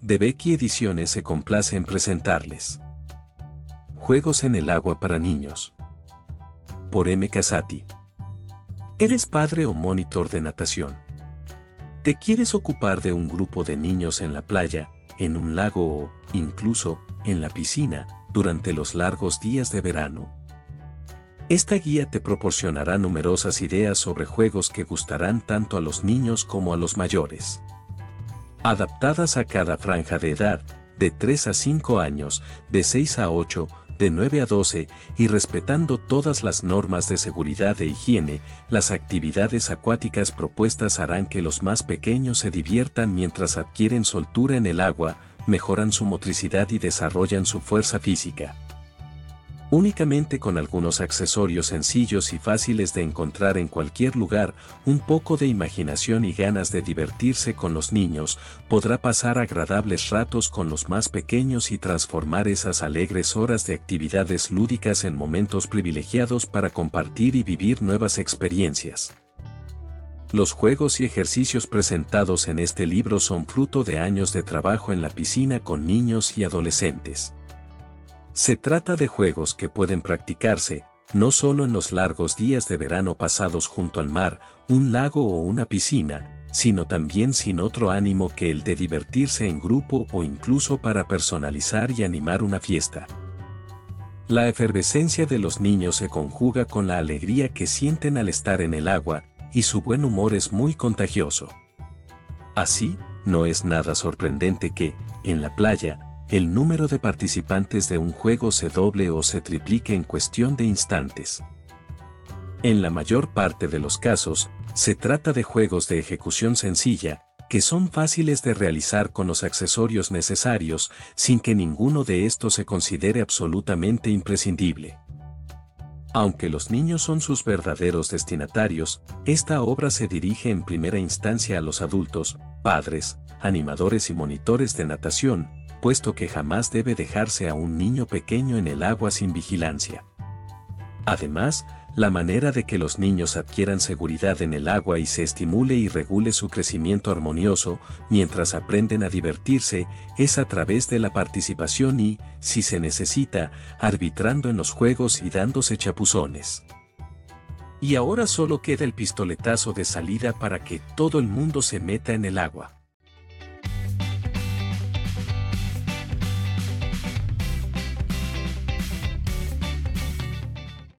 de Becky Ediciones se complace en presentarles. Juegos en el agua para niños. Por M. Casati. ¿Eres padre o monitor de natación? ¿Te quieres ocupar de un grupo de niños en la playa, en un lago o, incluso, en la piscina, durante los largos días de verano? Esta guía te proporcionará numerosas ideas sobre juegos que gustarán tanto a los niños como a los mayores adaptadas a cada franja de edad, de 3 a 5 años, de 6 a 8, de 9 a 12, y respetando todas las normas de seguridad e higiene, las actividades acuáticas propuestas harán que los más pequeños se diviertan mientras adquieren soltura en el agua, mejoran su motricidad y desarrollan su fuerza física únicamente con algunos accesorios sencillos y fáciles de encontrar en cualquier lugar, un poco de imaginación y ganas de divertirse con los niños, podrá pasar agradables ratos con los más pequeños y transformar esas alegres horas de actividades lúdicas en momentos privilegiados para compartir y vivir nuevas experiencias. Los juegos y ejercicios presentados en este libro son fruto de años de trabajo en la piscina con niños y adolescentes. Se trata de juegos que pueden practicarse, no solo en los largos días de verano pasados junto al mar, un lago o una piscina, sino también sin otro ánimo que el de divertirse en grupo o incluso para personalizar y animar una fiesta. La efervescencia de los niños se conjuga con la alegría que sienten al estar en el agua, y su buen humor es muy contagioso. Así, no es nada sorprendente que, en la playa, el número de participantes de un juego se doble o se triplique en cuestión de instantes. En la mayor parte de los casos, se trata de juegos de ejecución sencilla, que son fáciles de realizar con los accesorios necesarios, sin que ninguno de estos se considere absolutamente imprescindible. Aunque los niños son sus verdaderos destinatarios, esta obra se dirige en primera instancia a los adultos, padres, animadores y monitores de natación, puesto que jamás debe dejarse a un niño pequeño en el agua sin vigilancia. Además, la manera de que los niños adquieran seguridad en el agua y se estimule y regule su crecimiento armonioso mientras aprenden a divertirse es a través de la participación y, si se necesita, arbitrando en los juegos y dándose chapuzones. Y ahora solo queda el pistoletazo de salida para que todo el mundo se meta en el agua.